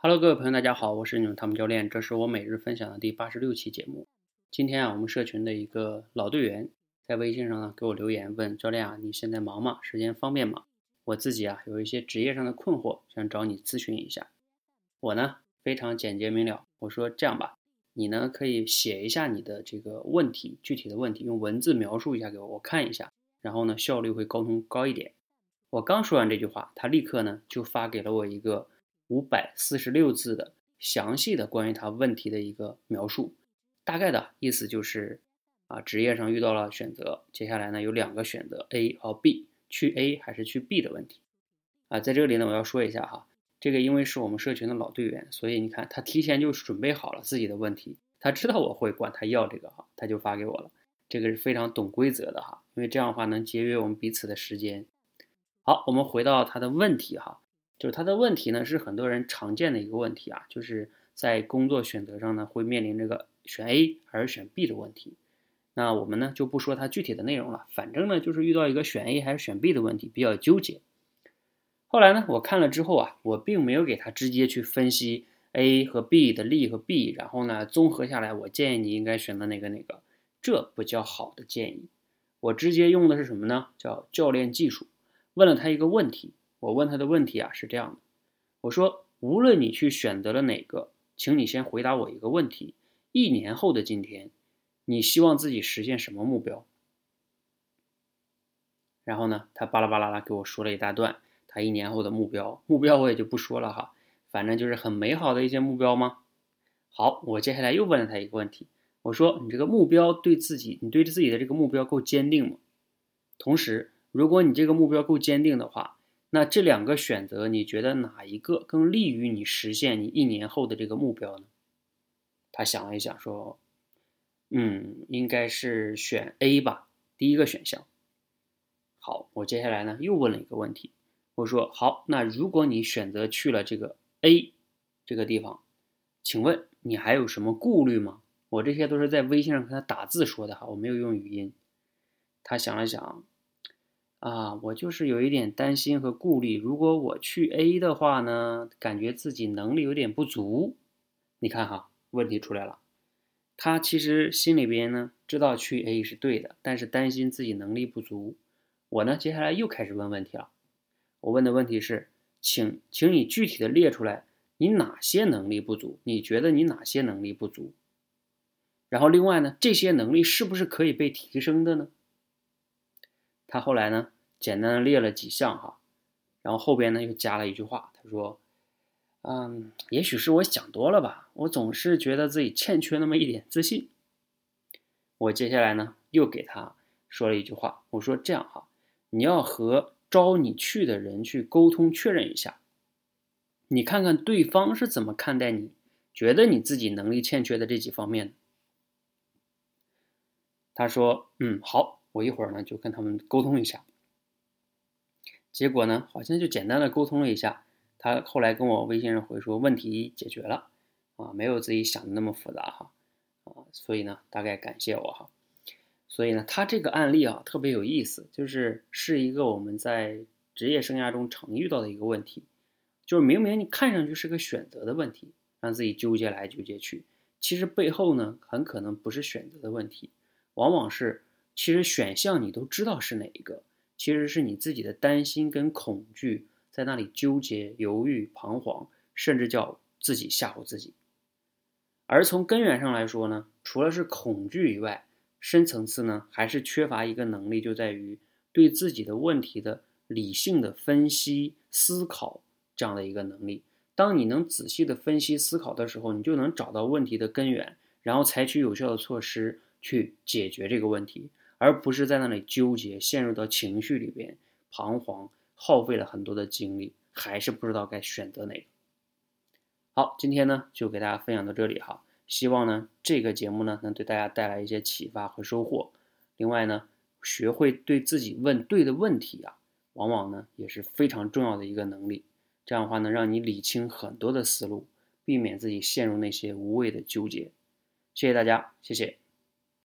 Hello，各位朋友，大家好，我是你们汤姆教练，这是我每日分享的第八十六期节目。今天啊，我们社群的一个老队员在微信上呢给我留言，问教练啊，你现在忙吗？时间方便吗？我自己啊有一些职业上的困惑，想找你咨询一下。我呢非常简洁明了，我说这样吧，你呢可以写一下你的这个问题，具体的问题用文字描述一下给我，我看一下，然后呢效率会沟通高一点。我刚说完这句话，他立刻呢就发给了我一个。五百四十六字的详细的关于他问题的一个描述，大概的意思就是，啊，职业上遇到了选择，接下来呢有两个选择 A 和 B，去 A 还是去 B 的问题，啊，在这里呢我要说一下哈，这个因为是我们社群的老队员，所以你看他提前就准备好了自己的问题，他知道我会管他要这个哈，他就发给我了，这个是非常懂规则的哈，因为这样的话能节约我们彼此的时间。好，我们回到他的问题哈。就是他的问题呢，是很多人常见的一个问题啊，就是在工作选择上呢，会面临这个选 A 还是选 B 的问题。那我们呢就不说它具体的内容了，反正呢就是遇到一个选 A 还是选 B 的问题，比较纠结。后来呢，我看了之后啊，我并没有给他直接去分析 A 和 B 的利和弊，然后呢综合下来，我建议你应该选择哪个哪个，这不叫好的建议。我直接用的是什么呢？叫教练技术，问了他一个问题。我问他的问题啊是这样的，我说无论你去选择了哪个，请你先回答我一个问题：一年后的今天，你希望自己实现什么目标？然后呢，他巴拉巴拉拉给我说了一大段他一年后的目标，目标我也就不说了哈，反正就是很美好的一些目标吗？好，我接下来又问了他一个问题，我说你这个目标对自己，你对自己的这个目标够坚定吗？同时，如果你这个目标够坚定的话，那这两个选择，你觉得哪一个更利于你实现你一年后的这个目标呢？他想了一想，说：“嗯，应该是选 A 吧，第一个选项。”好，我接下来呢又问了一个问题，我说：“好，那如果你选择去了这个 A 这个地方，请问你还有什么顾虑吗？”我这些都是在微信上跟他打字说的哈，我没有用语音。他想了想。啊，我就是有一点担心和顾虑。如果我去 A 的话呢，感觉自己能力有点不足。你看哈，问题出来了。他其实心里边呢知道去 A 是对的，但是担心自己能力不足。我呢，接下来又开始问问题了。我问的问题是，请，请你具体的列出来你哪些能力不足？你觉得你哪些能力不足？然后另外呢，这些能力是不是可以被提升的呢？他后来呢，简单的列了几项哈，然后后边呢又加了一句话，他说：“嗯，也许是我想多了吧，我总是觉得自己欠缺那么一点自信。”我接下来呢又给他说了一句话，我说：“这样哈，你要和招你去的人去沟通确认一下，你看看对方是怎么看待你，觉得你自己能力欠缺的这几方面。”他说：“嗯，好。”我一会儿呢就跟他们沟通一下，结果呢好像就简单的沟通了一下，他后来跟我微信上回说问题解决了，啊，没有自己想的那么复杂哈，啊，所以呢大概感谢我哈，所以呢他这个案例啊特别有意思，就是是一个我们在职业生涯中常遇到的一个问题，就是明明你看上去是个选择的问题，让自己纠结来纠结去，其实背后呢很可能不是选择的问题，往往是。其实选项你都知道是哪一个，其实是你自己的担心跟恐惧在那里纠结、犹豫、彷徨，甚至叫自己吓唬自己。而从根源上来说呢，除了是恐惧以外，深层次呢还是缺乏一个能力，就在于对自己的问题的理性的分析、思考这样的一个能力。当你能仔细的分析思考的时候，你就能找到问题的根源，然后采取有效的措施去解决这个问题。而不是在那里纠结，陷入到情绪里边，彷徨，耗费了很多的精力，还是不知道该选择哪个。好，今天呢就给大家分享到这里哈，希望呢这个节目呢能对大家带来一些启发和收获。另外呢，学会对自己问对的问题啊，往往呢也是非常重要的一个能力。这样的话呢，让你理清很多的思路，避免自己陷入那些无谓的纠结。谢谢大家，谢谢。